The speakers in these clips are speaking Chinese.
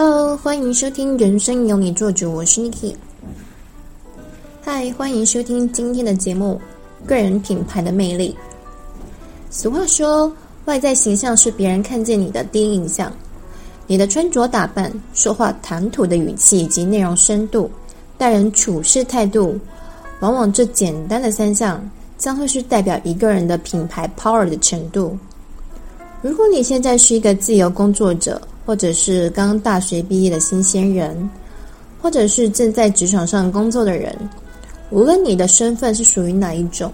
Hello，欢迎收听《人生由你做主》，我是 Niki。嗨，欢迎收听今天的节目《个人品牌的魅力》。俗话说，外在形象是别人看见你的第一印象。你的穿着打扮、说话谈吐的语气以及内容深度、待人处事态度，往往这简单的三项，将会是代表一个人的品牌 power 的程度。如果你现在是一个自由工作者，或者是刚大学毕业的新鲜人，或者是正在职场上工作的人，无论你的身份是属于哪一种，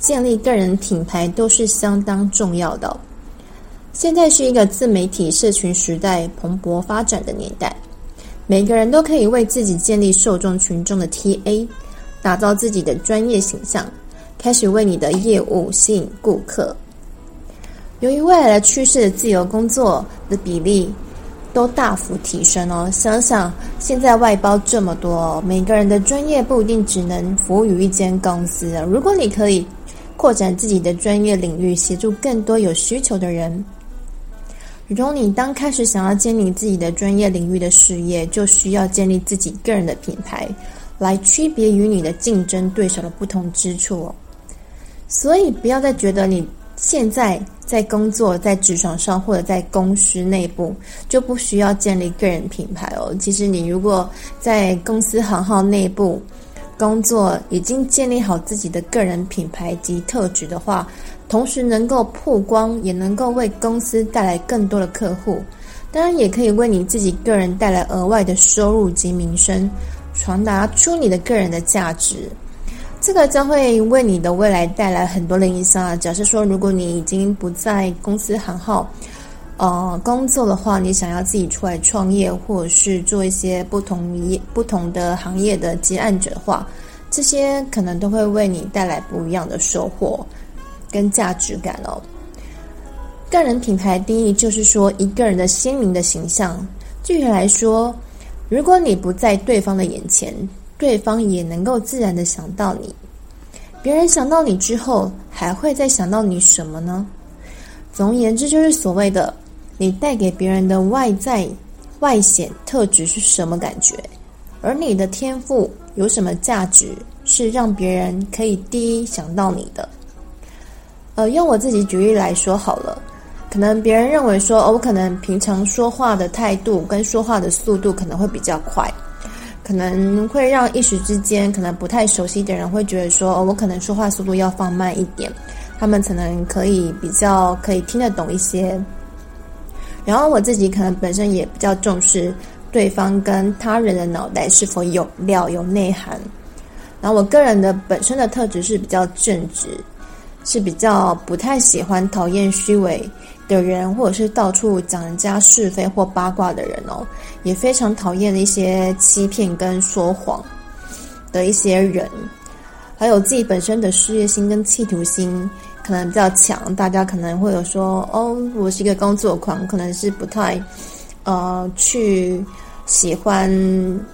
建立个人品牌都是相当重要的。现在是一个自媒体社群时代蓬勃发展的年代，每个人都可以为自己建立受众群众的 TA，打造自己的专业形象，开始为你的业务吸引顾客。由于未来的趋势自由工作的比例，都大幅提升哦！想想现在外包这么多，每个人的专业不一定只能服务于一间公司啊。如果你可以扩展自己的专业领域，协助更多有需求的人，如同你当开始想要建立自己的专业领域的事业，就需要建立自己个人的品牌，来区别于你的竞争对手的不同之处。所以不要再觉得你。现在在工作，在职场上或者在公司内部，就不需要建立个人品牌哦。其实你如果在公司行号内部工作，已经建立好自己的个人品牌及特质的话，同时能够曝光，也能够为公司带来更多的客户，当然也可以为你自己个人带来额外的收入及名声，传达出你的个人的价值。这个将会为你的未来带来很多的影响啊。假设说，如果你已经不在公司行号，呃，工作的话，你想要自己出来创业，或者是做一些不同业、不同的行业的接案者的话，这些可能都会为你带来不一样的收获跟价值感哦。个人品牌定义就是说，一个人的鲜明的形象。具体来说，如果你不在对方的眼前。对方也能够自然的想到你，别人想到你之后，还会再想到你什么呢？总而言之，就是所谓的你带给别人的外在外显特质是什么感觉，而你的天赋有什么价值，是让别人可以第一想到你的。呃，用我自己举例来说好了，可能别人认为说，哦，我可能平常说话的态度跟说话的速度可能会比较快。可能会让一时之间可能不太熟悉的人会觉得说，我可能说话速度要放慢一点，他们可能可以比较可以听得懂一些。然后我自己可能本身也比较重视对方跟他人的脑袋是否有料有内涵。然后我个人的本身的特质是比较正直，是比较不太喜欢讨厌虚伪的人，或者是到处讲人家是非或八卦的人哦，也非常讨厌一些欺骗跟说谎的一些人，还有自己本身的事业心跟企图心可能比较强，大家可能会有说哦，我是一个工作狂，可能是不太呃去喜欢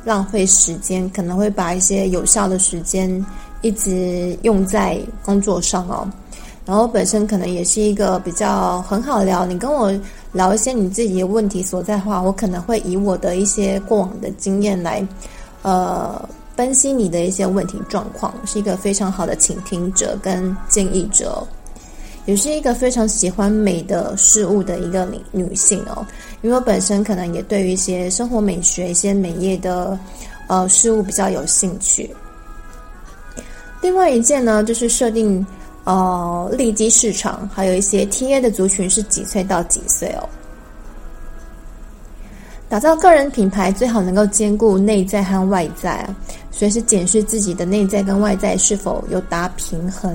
浪费时间，可能会把一些有效的时间一直用在工作上哦。然后本身可能也是一个比较很好聊，你跟我聊一些你自己的问题所在的话，我可能会以我的一些过往的经验来，呃，分析你的一些问题状况，是一个非常好的倾听者跟建议者，也是一个非常喜欢美的事物的一个女女性哦，因为我本身可能也对于一些生活美学、一些美业的呃事物比较有兴趣。另外一件呢，就是设定。哦，利基市场还有一些 TA 的族群是几岁到几岁哦？打造个人品牌最好能够兼顾内在和外在啊，随时检视自己的内在跟外在是否有达平衡。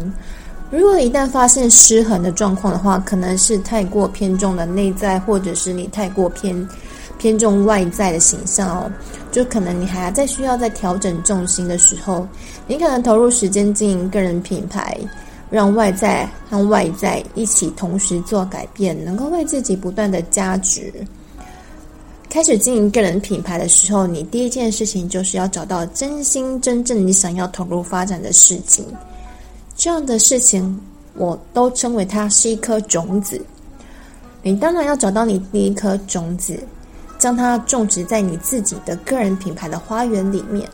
如果一旦发现失衡的状况的话，可能是太过偏重的内在，或者是你太过偏偏重外在的形象哦，就可能你还要再需要在调整重心的时候，你可能投入时间经营个人品牌。让外在和外在一起同时做改变，能够为自己不断的加值。开始经营个人品牌的时候，你第一件事情就是要找到真心真正你想要投入发展的事情。这样的事情，我都称为它是一颗种子。你当然要找到你第一颗种子，将它种植在你自己的个人品牌的花园里面。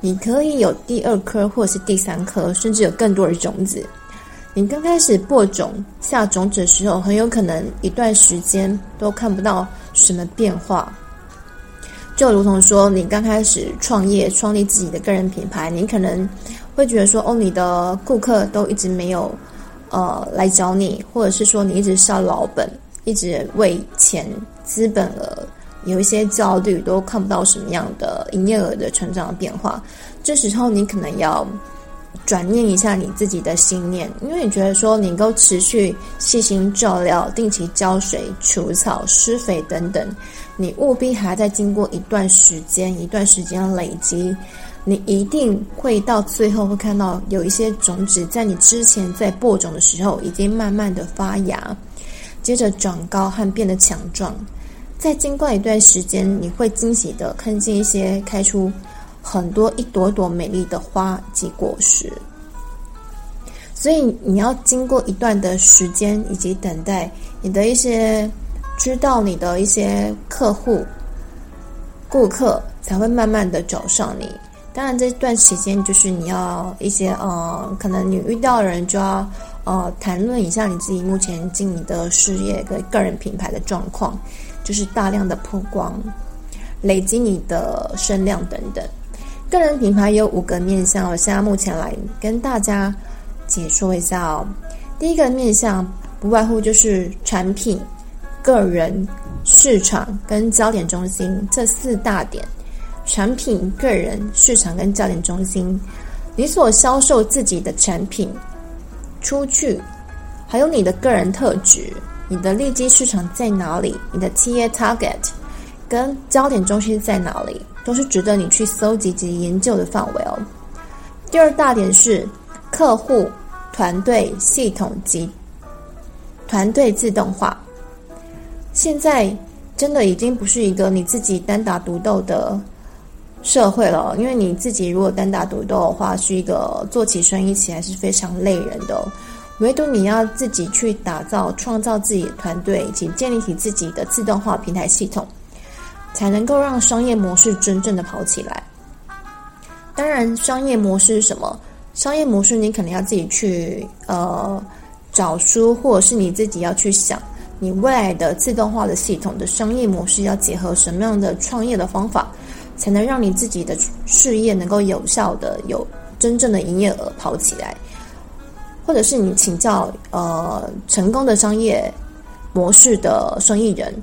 你可以有第二颗，或者是第三颗，甚至有更多的种子。你刚开始播种、下种子的时候，很有可能一段时间都看不到什么变化。就如同说，你刚开始创业、创立自己的个人品牌，你可能会觉得说，哦，你的顾客都一直没有呃来找你，或者是说你一直烧老本，一直为钱、资本额。有一些焦虑，都看不到什么样的营业额的成长的变化。这时候，你可能要转念一下你自己的信念，因为你觉得说，你能够持续细心照料、定期浇水、除草、施肥等等，你务必还要再经过一段时间、一段时间的累积，你一定会到最后会看到有一些种子在你之前在播种的时候，已经慢慢的发芽，接着长高和变得强壮。再经过一段时间，你会惊喜的看见一些开出很多一朵朵美丽的花及果实。所以你要经过一段的时间以及等待，你的一些知道你的一些客户、顾客才会慢慢的找上你。当然，这段时间就是你要一些呃，可能你遇到的人就要呃谈论一下你自己目前经营的事业跟个人品牌的状况。就是大量的曝光，累积你的声量等等。个人品牌有五个面向，我现在目前来跟大家解说一下哦。第一个面向不外乎就是产品、个人、市场跟焦点中心这四大点。产品、个人、市场跟焦点中心，你所销售自己的产品出去，还有你的个人特质。你的利基市场在哪里？你的 TA target 跟焦点中心在哪里？都是值得你去搜集及研究的范围哦。第二大点是客户、团队、系统及团队自动化。现在真的已经不是一个你自己单打独斗的社会了，因为你自己如果单打独斗的话，是一个做起生意起来是非常累人的。唯独你要自己去打造、创造自己的团队，以及建立起自己的自动化平台系统，才能够让商业模式真正的跑起来。当然，商业模式是什么？商业模式你可能要自己去呃找书，或者是你自己要去想，你未来的自动化的系统的商业模式要结合什么样的创业的方法，才能让你自己的事业能够有效的有真正的营业额跑起来。或者是你请教呃成功的商业模式的生意人，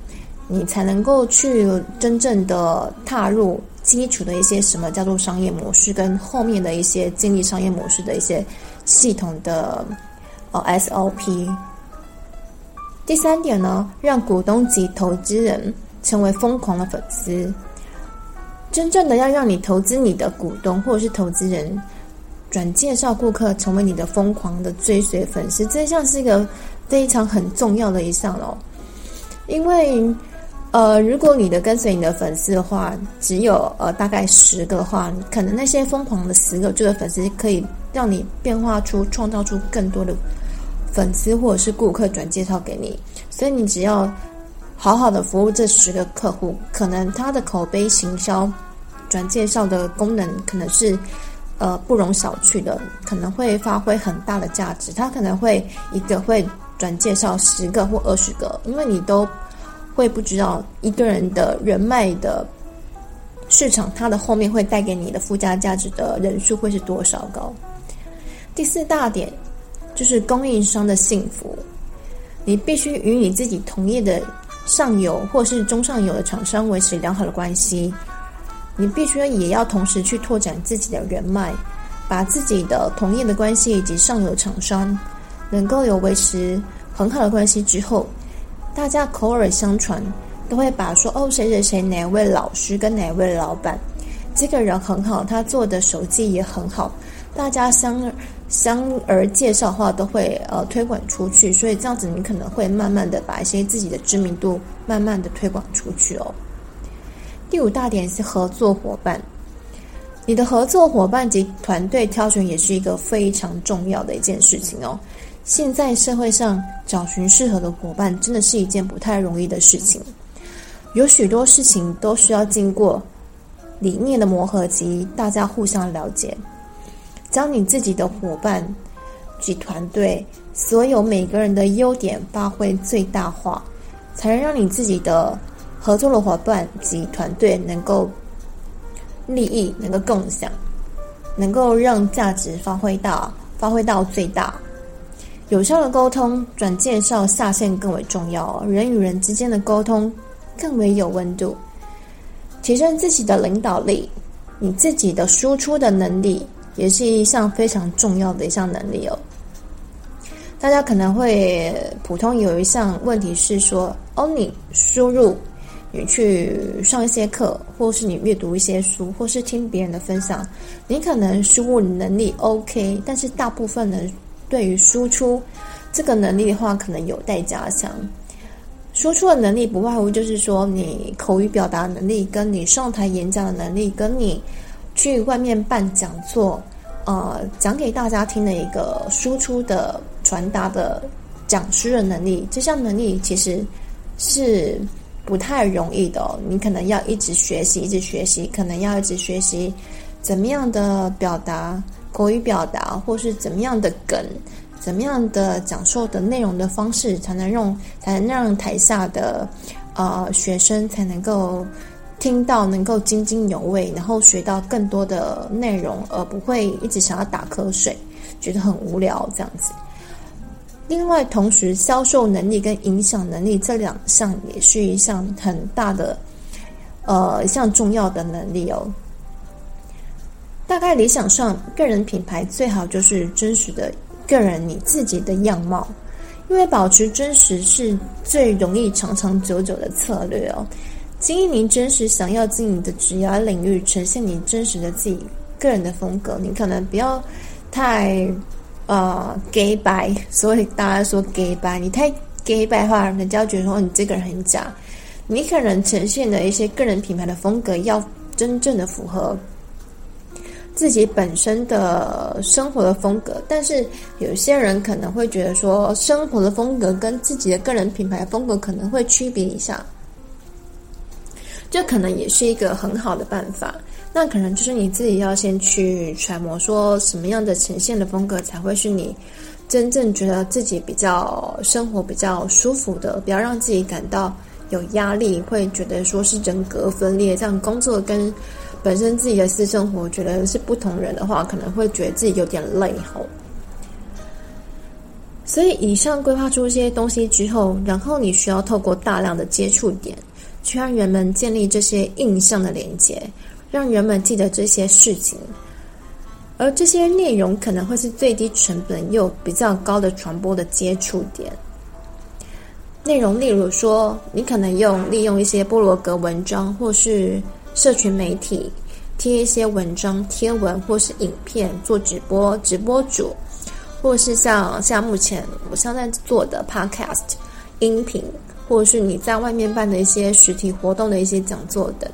你才能够去真正的踏入基础的一些什么叫做商业模式，跟后面的一些建立商业模式的一些系统的呃 SOP。第三点呢，让股东及投资人成为疯狂的粉丝，真正的要让你投资你的股东或者是投资人。转介绍顾客成为你的疯狂的追随粉丝，这项是一个非常很重要的一项哦。因为，呃，如果你的跟随你的粉丝的话，只有呃大概十个的话，可能那些疯狂的十个这个粉丝可以让你变化出、创造出更多的粉丝或者是顾客转介绍给你。所以你只要好好的服务这十个客户，可能他的口碑行销转介绍的功能可能是。呃，不容小觑的，可能会发挥很大的价值。他可能会一个会转介绍十个或二十个，因为你都会不知道一个人的人脉的市场，它的后面会带给你的附加价值的人数会是多少高。第四大点就是供应商的幸福，你必须与你自己同业的上游或是中上游的厂商维持良好的关系。你必须也要同时去拓展自己的人脉，把自己的同业的关系以及上游厂商能够有维持很好的关系之后，大家口耳相传都会把说哦，谁谁谁哪位老师跟哪位老板，这个人很好，他做的手机也很好，大家相相而介绍的话都会呃推广出去，所以这样子你可能会慢慢的把一些自己的知名度慢慢的推广出去哦。第五大点是合作伙伴，你的合作伙伴及团队挑选也是一个非常重要的一件事情哦。现在社会上找寻适合的伙伴，真的是一件不太容易的事情。有许多事情都需要经过理念的磨合及大家互相了解，将你自己的伙伴及团队所有每个人的优点发挥最大化，才能让你自己的合作的伙伴及团队能够利益能够共享，能够让价值发挥到发挥到最大。有效的沟通，转介绍下线更为重要哦。人与人之间的沟通更为有温度，提升自己的领导力，你自己的输出的能力也是一项非常重要的一项能力哦。大家可能会普通有一项问题是说：哦，你输入，你去上一些课，或是你阅读一些书，或是听别人的分享，你可能输入能力 OK，但是大部分人对于输出这个能力的话，可能有待加强。输出的能力不外乎就是说，你口语表达能力，跟你上台演讲的能力，跟你去外面办讲座，呃，讲给大家听的一个输出的传达的讲师的能力，这项能力其实是不太容易的。你可能要一直学习，一直学习，可能要一直学习怎么样的表达口语表达，或是怎么样的梗。怎么样的讲授的内容的方式，才能用，才能让台下的呃学生才能够听到，能够津津有味，然后学到更多的内容，而不会一直想要打瞌睡，觉得很无聊这样子。另外，同时销售能力跟影响能力这两项也是一项很大的呃一项重要的能力哦。大概理想上，个人品牌最好就是真实的。个人你自己的样貌，因为保持真实是最容易长长久久的策略哦。经营你真实想要经营的职业领域，呈现你真实的自己个人的风格。你可能不要太呃假掰，所以大家说假掰，你太假掰的话，人家觉得说你这个人很假。你可能呈现的一些个人品牌的风格，要真正的符合。自己本身的生活的风格，但是有些人可能会觉得说，生活的风格跟自己的个人品牌风格可能会区别一下，这可能也是一个很好的办法。那可能就是你自己要先去揣摩，说什么样的呈现的风格才会是你真正觉得自己比较生活比较舒服的，不要让自己感到有压力，会觉得说是人格分裂，这样工作跟。本身自己的私生活，觉得是不同人的话，可能会觉得自己有点累吼。所以，以上规划出一些东西之后，然后你需要透过大量的接触点，去让人们建立这些印象的连接，让人们记得这些事情。而这些内容可能会是最低成本又比较高的传播的接触点。内容，例如说，你可能用利用一些部落格文章，或是。社群媒体贴一些文章、贴文或是影片做直播，直播主，或是像像目前我现在做的 Podcast 音频，或者是你在外面办的一些实体活动的一些讲座等，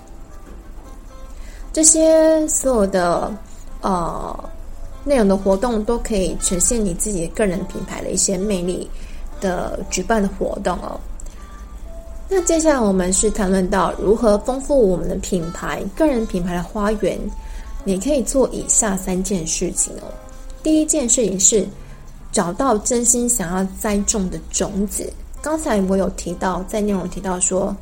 这些所有的呃内容的活动都可以呈现你自己个人品牌的一些魅力的举办的活动哦。那接下来我们是谈论到如何丰富我们的品牌，个人品牌的花园。你可以做以下三件事情哦。第一件事情是找到真心想要栽种的种子。刚才我有提到，在内容提到说，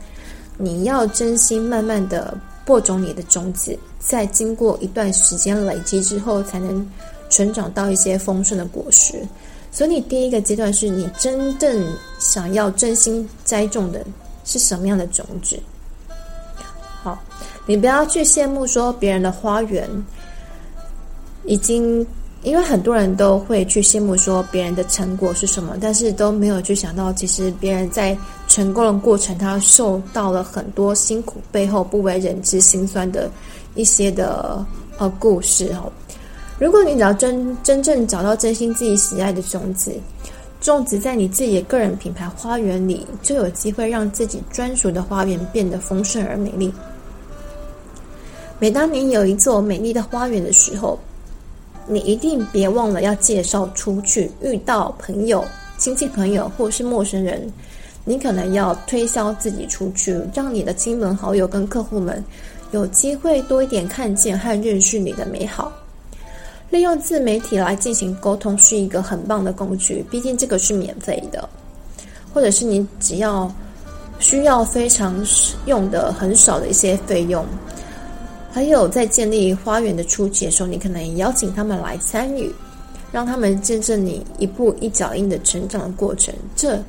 你要真心慢慢的播种你的种子，在经过一段时间累积之后，才能成长到一些丰盛的果实。所以，你第一个阶段是你真正想要真心栽种的。是什么样的种子？好，你不要去羡慕说别人的花园已经，因为很多人都会去羡慕说别人的成果是什么，但是都没有去想到，其实别人在成功的过程，他受到了很多辛苦，背后不为人知、辛酸的一些的呃故事哦。如果你只要真真正找到真心自己喜爱的种子。种植在你自己的个人品牌花园里，就有机会让自己专属的花园变得丰盛而美丽。每当你有一座美丽的花园的时候，你一定别忘了要介绍出去。遇到朋友、亲戚朋友或是陌生人，你可能要推销自己出去，让你的亲朋好友跟客户们有机会多一点看见和认识你的美好。利用自媒体来进行沟通是一个很棒的工具，毕竟这个是免费的，或者是你只要需要非常用的很少的一些费用。还有在建立花园的初期的时候，你可能也邀请他们来参与，让他们见证你一步一脚印的成长的过程。这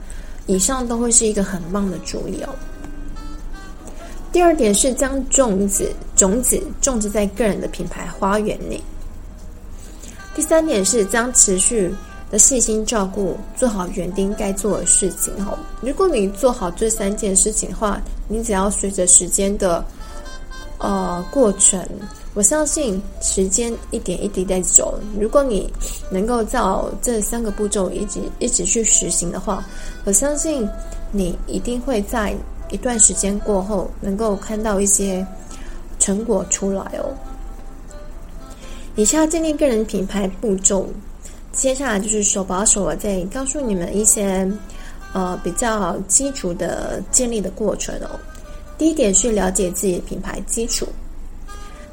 以上都会是一个很棒的主意哦。第二点是将种子种子种植在个人的品牌花园内。第三点是将持续的细心照顾，做好园丁该做的事情哦。如果你做好这三件事情的话，你只要随着时间的。呃，过程，我相信时间一点一滴在走。如果你能够照这三个步骤一直一直去实行的话，我相信你一定会在一段时间过后能够看到一些成果出来哦。以下建立个人品牌步骤，接下来就是手把手的再告诉你们一些呃比较基础的建立的过程哦。第一点是了解自己的品牌基础，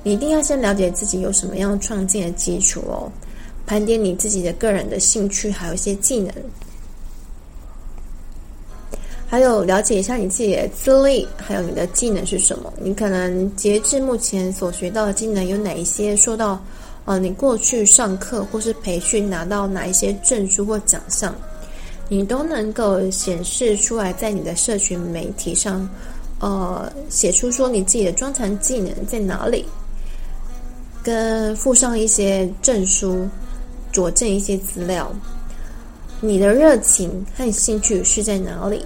你一定要先了解自己有什么样创建的基础哦，盘点你自己的个人的兴趣，还有一些技能，还有了解一下你自己的资历，还有你的技能是什么。你可能截至目前所学到的技能有哪一些？受到呃，你过去上课或是培训拿到哪一些证书或奖项，你都能够显示出来在你的社群媒体上。呃，写出说你自己的专长技能在哪里，跟附上一些证书，佐证一些资料。你的热情和兴趣是在哪里？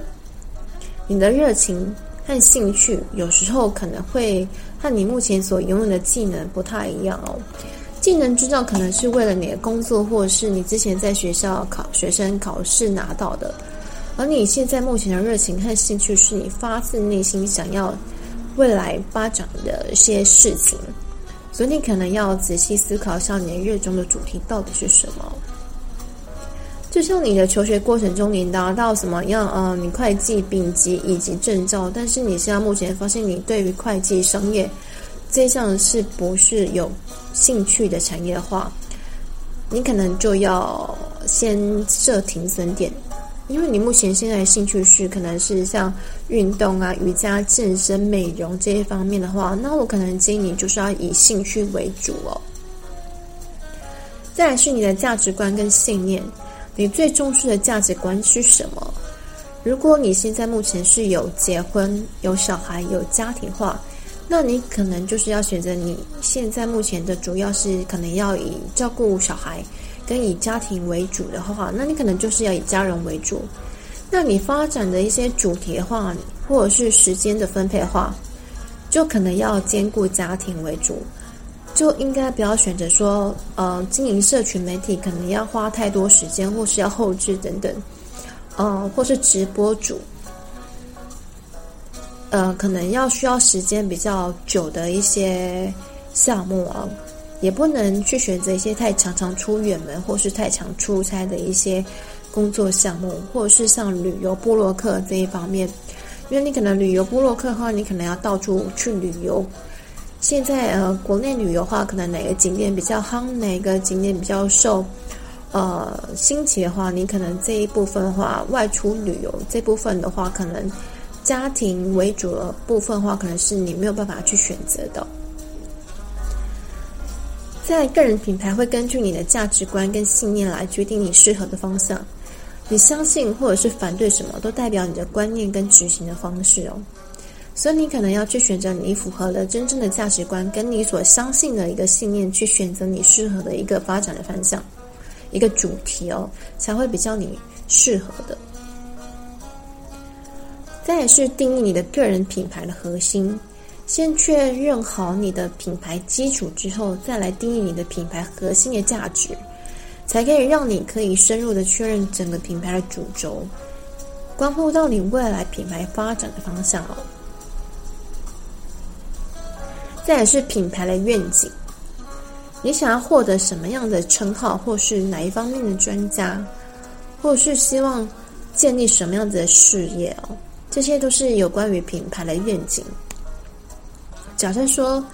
你的热情和兴趣有时候可能会和你目前所拥有的技能不太一样哦。技能执照可能是为了你的工作，或者是你之前在学校考学生考试拿到的。而你现在目前的热情和兴趣，是你发自内心想要未来发展的一些事情，所以你可能要仔细思考一下你热衷的主题到底是什么。就像你的求学过程中，你拿到什么样？呃，你会计丙级以及证照，但是你现在目前发现你对于会计商业这项是不是有兴趣的产业的话，你可能就要先设停损点。因为你目前现在的兴趣是可能是像运动啊、瑜伽、健身、美容这些方面的话，那我可能建议你就是要以兴趣为主哦。再来是你的价值观跟信念，你最重视的价值观是什么？如果你现在目前是有结婚、有小孩、有家庭化，那你可能就是要选择你现在目前的主要是可能要以照顾小孩。跟以家庭为主的话，那你可能就是要以家人为主。那你发展的一些主题的话，或者是时间的分配的话，就可能要兼顾家庭为主，就应该不要选择说，呃，经营社群媒体可能要花太多时间，或是要后置等等，呃，或是直播主，呃，可能要需要时间比较久的一些项目啊。也不能去选择一些太常常出远门或是太常出差的一些工作项目，或者是像旅游部落客这一方面，因为你可能旅游部落客的话，你可能要到处去旅游。现在呃，国内旅游的话，可能哪个景点比较夯，哪个景点比较受呃兴起的话，你可能这一部分的话，外出旅游这部分的话，可能家庭为主的部分的话，可能是你没有办法去选择的。在个人品牌会根据你的价值观跟信念来决定你适合的方向。你相信或者是反对什么，都代表你的观念跟执行的方式哦。所以你可能要去选择你符合的真正的价值观，跟你所相信的一个信念，去选择你适合的一个发展的方向，一个主题哦，才会比较你适合的。再来是定义你的个人品牌的核心。先确认好你的品牌基础之后，再来定义你的品牌核心的价值，才可以让你可以深入的确认整个品牌的主轴，关乎到你未来品牌发展的方向哦。再来是品牌的愿景，你想要获得什么样的称号，或是哪一方面的专家，或是希望建立什么样子的事业哦，这些都是有关于品牌的愿景。假设说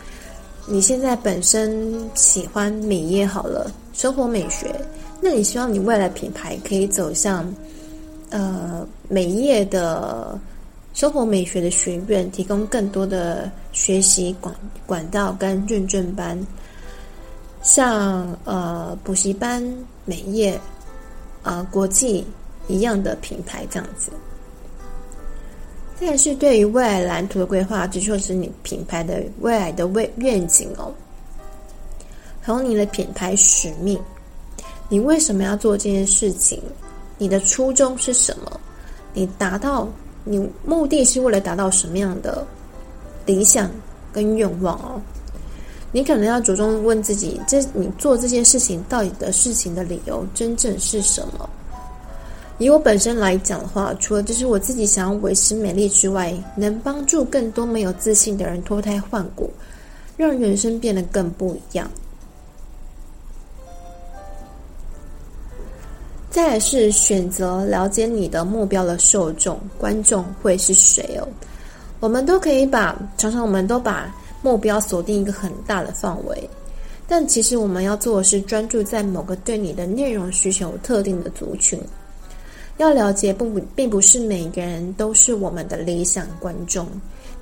你现在本身喜欢美业好了，生活美学，那你希望你未来品牌可以走向呃美业的生活美学的学院，提供更多的学习管管道跟认证班，像呃补习班、美业啊、呃、国际一样的品牌这样子。但是对于未来蓝图的规划，这就是你品牌的未来的未愿景哦。还有你的品牌使命，你为什么要做这件事情？你的初衷是什么？你达到你目的是为了达到什么样的理想跟愿望哦？你可能要着重问自己：这你做这件事情到底的事情的理由真正是什么？以我本身来讲的话，除了就是我自己想要维持美丽之外，能帮助更多没有自信的人脱胎换骨，让人生变得更不一样。再来是选择了解你的目标的受众观众会是谁哦。我们都可以把常常我们都把目标锁定一个很大的范围，但其实我们要做的是专注在某个对你的内容需求特定的族群。要了解，不并不是每一个人都是我们的理想观众，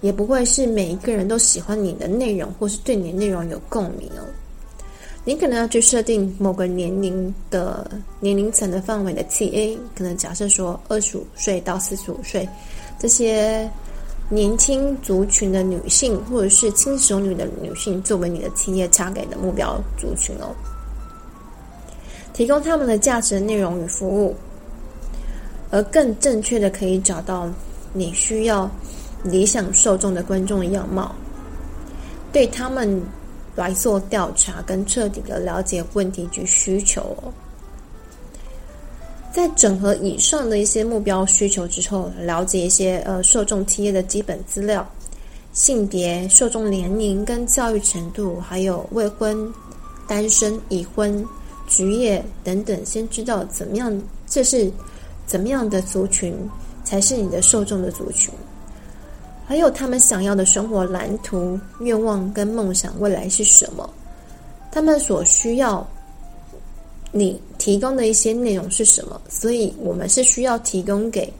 也不会是每一个人都喜欢你的内容，或是对你的内容有共鸣哦。你可能要去设定某个年龄的年龄层的范围的 TA，可能假设说二十五岁到四十五岁这些年轻族群的女性，或者是轻熟女的女性，作为你的 TA 插给的目标族群哦，提供他们的价值内容与服务。而更正确的可以找到你需要理想受众的观众样貌，对他们来做调查跟彻底的了解问题及需求。在整合以上的一些目标需求之后，了解一些呃受众企业的基本资料，性别、受众年龄跟教育程度，还有未婚、单身、已婚、职业等等，先知道怎么样，这是。怎么样的族群才是你的受众的族群？还有他们想要的生活蓝图、愿望跟梦想，未来是什么？他们所需要你提供的一些内容是什么？所以我们是需要提供给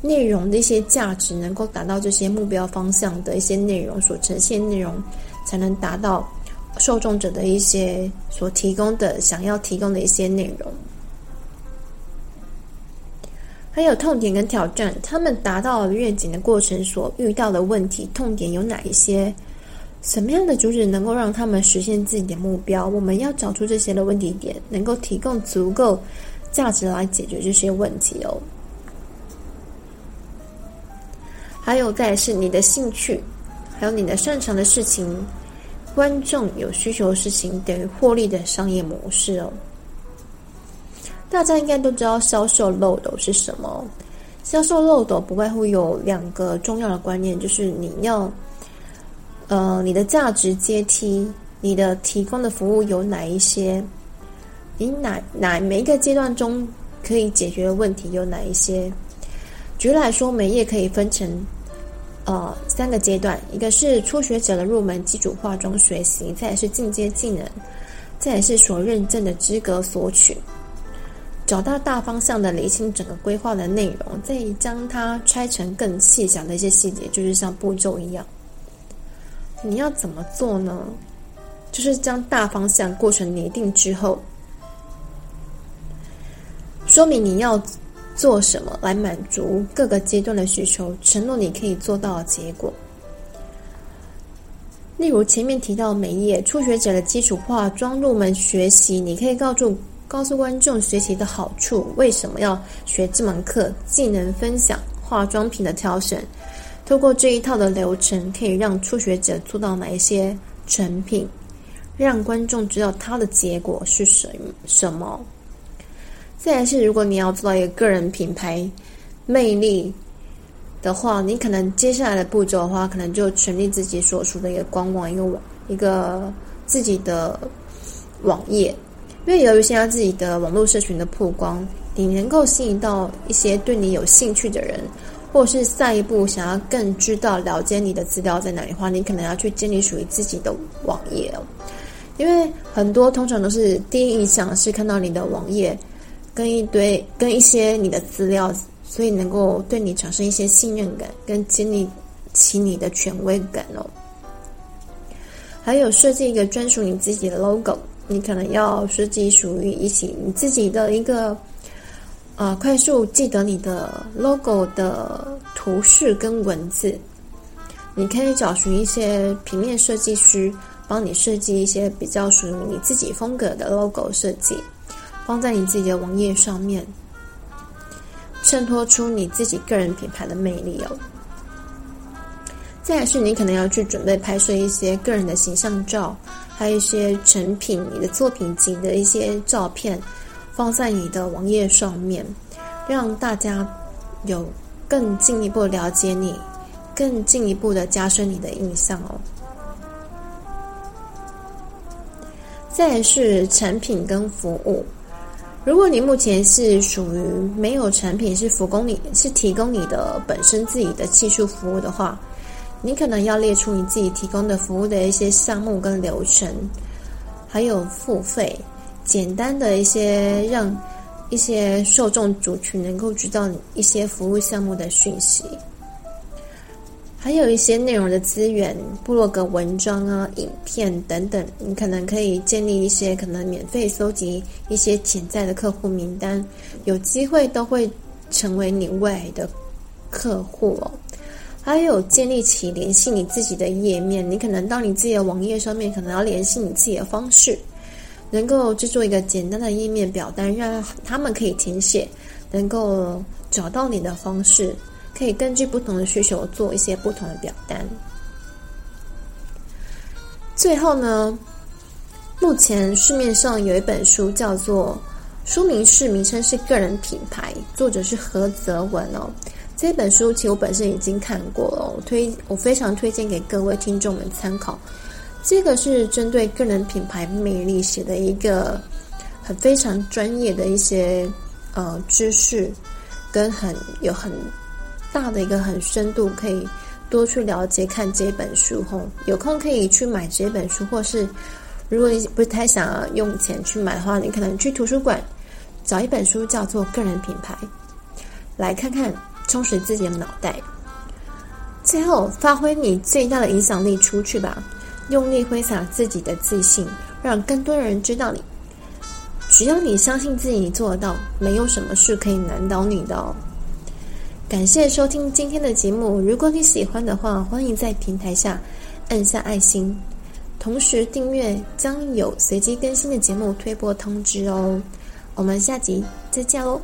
内容的一些价值，能够达到这些目标方向的一些内容所呈现内容，才能达到受众者的一些所提供的想要提供的一些内容。还有痛点跟挑战，他们达到愿景的过程所遇到的问题、痛点有哪一些？什么样的主旨能够让他们实现自己的目标？我们要找出这些的问题点，能够提供足够价值来解决这些问题哦。还有再是你的兴趣，还有你的擅长的事情，观众有需求的事情等于获利的商业模式哦。大家应该都知道销售漏斗是什么？销售漏斗不外乎有两个重要的观念，就是你要，呃，你的价值阶梯，你的提供的服务有哪一些？你哪哪每一个阶段中可以解决的问题有哪一些？举例来说，美业可以分成呃三个阶段，一个是初学者的入门基础化妆学习，再来是进阶技能，再来是所认证的资格索取。找到大方向的厘清整个规划的内容，再将它拆成更细小的一些细节，就是像步骤一样。你要怎么做呢？就是将大方向过程拟定之后，说明你要做什么来满足各个阶段的需求，承诺你可以做到的结果。例如前面提到美业初学者的基础化妆入门学习，你可以告诉。告诉观众学习的好处，为什么要学这门课？技能分享、化妆品的挑选，透过这一套的流程，可以让初学者做到哪一些成品，让观众知道它的结果是什什么。再来是，如果你要做到一个个人品牌魅力的话，你可能接下来的步骤的话，可能就成立自己所属的一个官网，一个网，一个自己的网页。因为由于现在自己的网络社群的曝光，你能够吸引到一些对你有兴趣的人，或者是下一步想要更知道了解你的资料在哪里的话，你可能要去建立属于自己的网页哦。因为很多通常都是第一印象是看到你的网页跟一堆跟一些你的资料，所以能够对你产生一些信任感，跟建立起你的权威感哦。还有设计一个专属你自己的 logo。你可能要设计属于一起你自己的一个，呃，快速记得你的 logo 的图示跟文字。你可以找寻一些平面设计师，帮你设计一些比较属于你自己风格的 logo 设计，放在你自己的网页上面，衬托出你自己个人品牌的魅力哦。再是你可能要去准备拍摄一些个人的形象照。还有一些成品，你的作品集的一些照片，放在你的网页上面，让大家有更进一步了解你，更进一步的加深你的印象哦。再来是产品跟服务，如果你目前是属于没有产品，是提供你是提供你的本身自己的技术服务的话。你可能要列出你自己提供的服务的一些项目跟流程，还有付费，简单的一些让一些受众族群能够知道一些服务项目的讯息，还有一些内容的资源，部落格文章啊、影片等等，你可能可以建立一些可能免费搜集一些潜在的客户名单，有机会都会成为你未来的客户哦。还有建立起联系你自己的页面，你可能到你自己的网页上面，可能要联系你自己的方式，能够制作一个简单的页面表单，让他们可以填写，能够找到你的方式，可以根据不同的需求做一些不同的表单。最后呢，目前市面上有一本书叫做，书名是名称是个人品牌，作者是何泽文哦。这本书其实我本身已经看过了，我推我非常推荐给各位听众们参考。这个是针对个人品牌魅力写的一个很非常专业的一些呃知识，跟很有很大的一个很深度，可以多去了解看这本书后，有空可以去买这本书，或是如果你不太想要用钱去买的话，你可能去图书馆找一本书叫做《个人品牌》，来看看。充实自己的脑袋，最后发挥你最大的影响力出去吧！用力挥洒自己的自信，让更多人知道你。只要你相信自己，你做得到，没有什么事可以难倒你的哦。感谢收听今天的节目，如果你喜欢的话，欢迎在平台下按下爱心，同时订阅，将有随机更新的节目推播通知哦。我们下集再见喽！